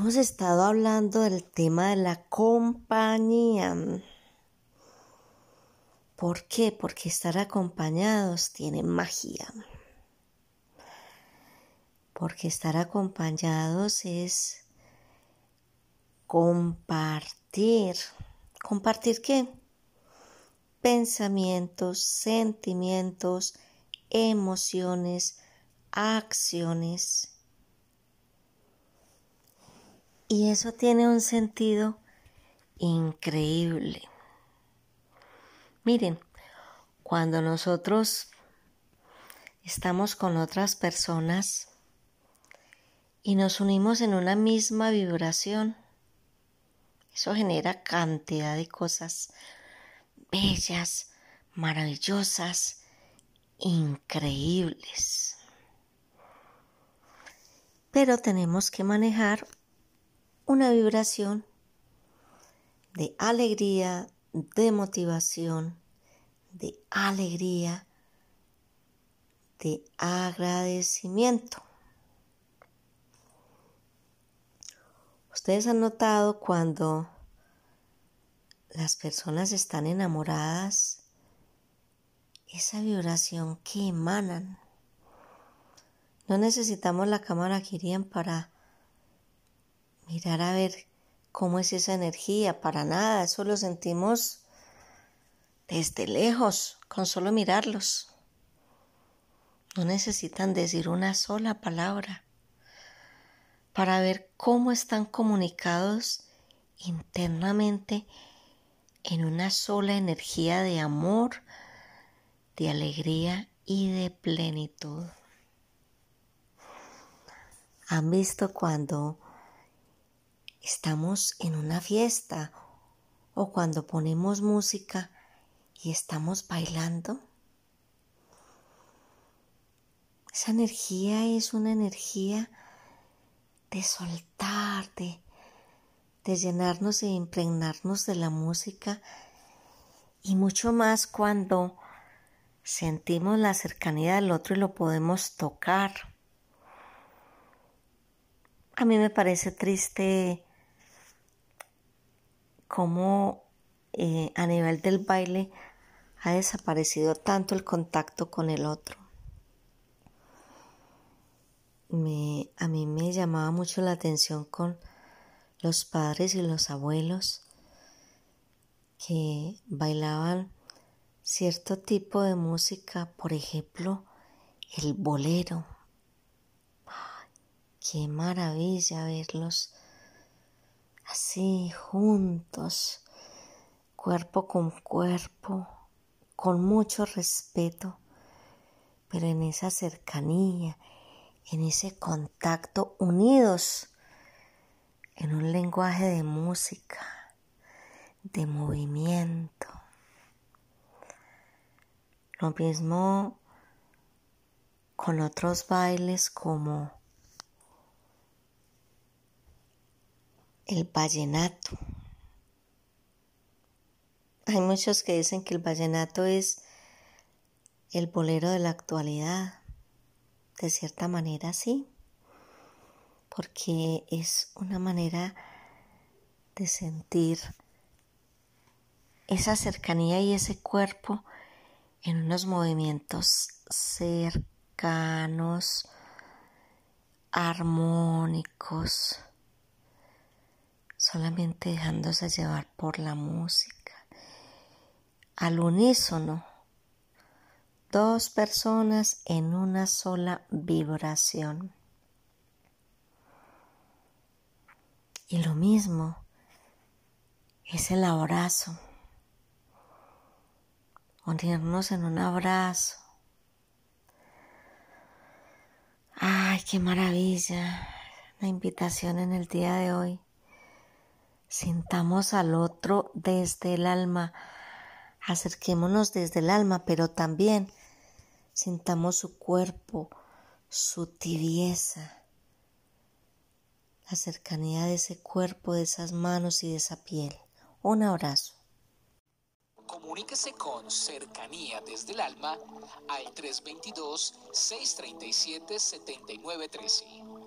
Hemos estado hablando del tema de la compañía. ¿Por qué? Porque estar acompañados tiene magia. Porque estar acompañados es compartir. ¿Compartir qué? Pensamientos, sentimientos, emociones, acciones. Y eso tiene un sentido increíble. Miren, cuando nosotros estamos con otras personas y nos unimos en una misma vibración, eso genera cantidad de cosas bellas, maravillosas, increíbles. Pero tenemos que manejar una vibración de alegría, de motivación, de alegría, de agradecimiento. Ustedes han notado cuando las personas están enamoradas, esa vibración que emanan. No necesitamos la cámara Kirian para mirar a ver cómo es esa energía, para nada, eso lo sentimos desde lejos, con solo mirarlos. No necesitan decir una sola palabra para ver cómo están comunicados internamente en una sola energía de amor, de alegría y de plenitud. ¿Han visto cuando estamos en una fiesta o cuando ponemos música y estamos bailando? Esa energía es una energía de soltar, de, llenarnos e impregnarnos de la música y mucho más cuando sentimos la cercanía del otro y lo podemos tocar. A mí me parece triste cómo eh, a nivel del baile ha desaparecido tanto el contacto con el otro. Me, a mí me llamaba mucho la atención con los padres y los abuelos que bailaban cierto tipo de música, por ejemplo, el bolero. qué maravilla verlos así juntos, cuerpo con cuerpo, con mucho respeto, pero en esa cercanía, en ese contacto, unidos en un lenguaje de música, de movimiento. Lo mismo con otros bailes como el vallenato. Hay muchos que dicen que el vallenato es el bolero de la actualidad. De cierta manera sí, porque es una manera de sentir esa cercanía y ese cuerpo en unos movimientos cercanos, armónicos, solamente dejándose llevar por la música, al unísono, dos personas en una sola vibración. Y lo mismo es el abrazo, unirnos en un abrazo. Ay, qué maravilla. La invitación en el día de hoy. Sintamos al otro desde el alma. Acerquémonos desde el alma, pero también sintamos su cuerpo, su tibieza, la cercanía de ese cuerpo, de esas manos y de esa piel. Un abrazo. Comuníquese con cercanía desde el alma al 322-637-7913.